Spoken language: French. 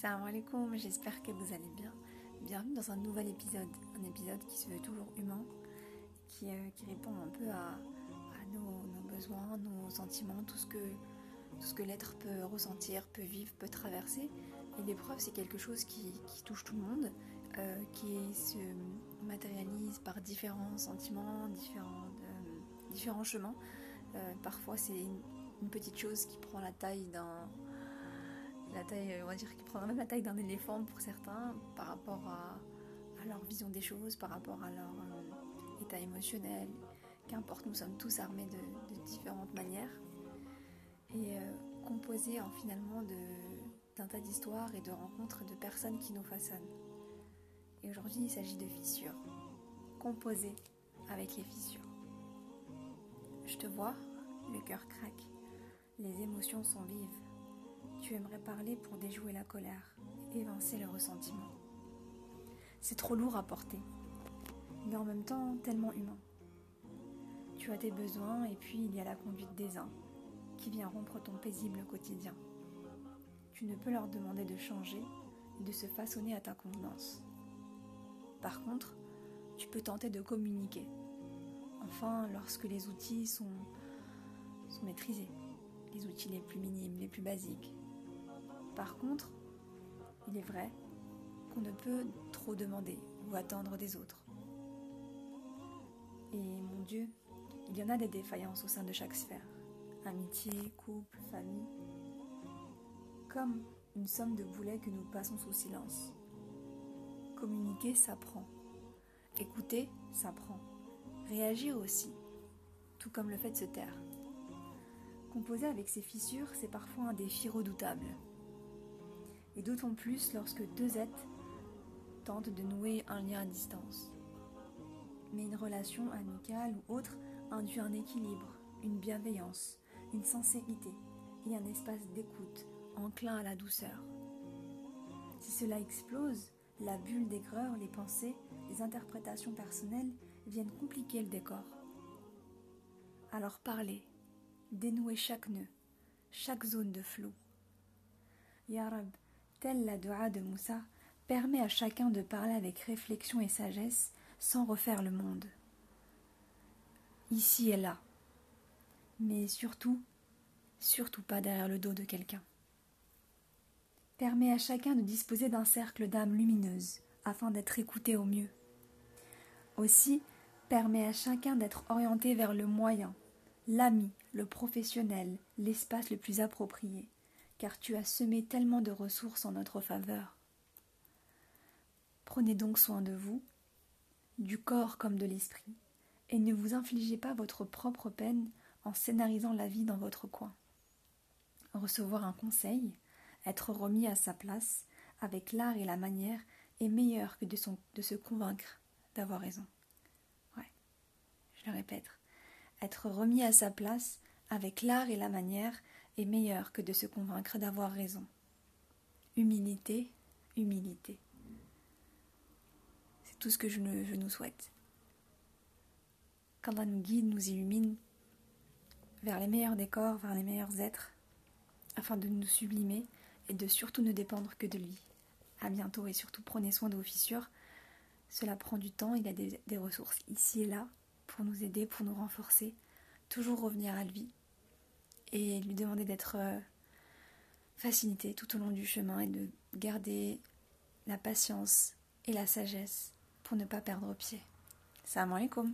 Salam alaikum, j'espère que vous allez bien. Bienvenue dans un nouvel épisode, un épisode qui se veut toujours humain, qui, euh, répond un peu à, nos, besoins, nos sentiments, tout ce que, que l'être peut ressentir, peut vivre, peut traverser. Et l'épreuve, c'est quelque chose qui, touche tout le monde, euh, qui se matérialise par différents sentiments, différents, euh, différents chemins. parfois, c'est une petite chose qui prend la taille d'un la taille, on va dire, qui prend même la taille d'un éléphant pour certains par rapport à, leur vision des choses, par rapport à leur euh, état émotionnel. Qu'importe, nous sommes tous armés de, différentes manières et euh, composés en, finalement d'un tas d'histoires et de rencontres de personnes qui nous façonnent. Et aujourd'hui, il s'agit de fissures, composées avec les fissures. Je te vois, le cœur craque, les émotions sont vives tu aimerais parler pour déjouer la colère, évincer le ressentiment. C'est trop lourd à porter, mais en même temps tellement humain. Tu as tes besoins et puis il y a la conduite des uns qui vient rompre ton paisible quotidien. Tu ne peux leur demander de changer de se façonner à ta convenance. Par contre, tu peux tenter de communiquer. Enfin, lorsque les outils sont maîtrisés, les outils les plus minimes, les plus basiques, par contre, il est vrai qu'on ne peut trop demander ou attendre des autres. Et mon Dieu, il y en a des défaillances au sein de chaque sphère. Amitié, couple, famille. Comme une somme de boulets que nous passons sous silence. Communiquer s'apprend. Écouter s'apprend. Réagir aussi, tout comme le fait de se taire. Composer avec ces fissures, c'est parfois un défi redoutable et d'autant plus lorsque deux êtres tentent de nouer un lien à distance. Mais une relation amicale ou autre induit un équilibre, une bienveillance, une sincérité et un espace d'écoute enclin à la douceur. Si cela explose, la bulle d'aigreur, les pensées, les interprétations personnelles viennent compliquer le décor. Alors parlez, dénouez chaque nœud, chaque zone de flou. Yarab, telle la dua de Moussa, permet à chacun de parler avec réflexion et sagesse sans refaire le monde. Ici et là. Mais surtout, surtout pas derrière le dos de quelqu'un. Permet à chacun de disposer d'un cercle d'âmes lumineuses afin d'être écouté au mieux. Aussi, permet à chacun d'être orienté vers le moyen, l'ami, le professionnel, l'espace le plus approprié car tu as semé tellement de ressources en notre faveur. Prenez donc soin de vous, du corps comme de l'esprit, et ne vous infligez pas votre propre peine en scénarisant la vie dans votre coin. Recevoir un conseil, être remis à sa place, avec l'art et la manière, est meilleur que de, se convaincre d'avoir raison. Ouais, je le répète. Être remis à sa place, avec l'art et la manière, est meilleur que de se convaincre d'avoir raison. Humilité, humilité. C'est tout ce que je, nous souhaite. Qu'Allah nous guide, nous illumine vers les meilleurs décors, vers les meilleurs êtres, afin de nous sublimer et de surtout ne dépendre que de lui. À bientôt et surtout prenez soin de vos fissures. Cela prend du temps, il y a des, des ressources ici et là pour nous aider, pour nous renforcer. Toujours revenir à lui, et lui demander d'être euh, facilité tout au long du chemin et de garder la patience et la sagesse pour ne pas perdre pied. Salam alaikum.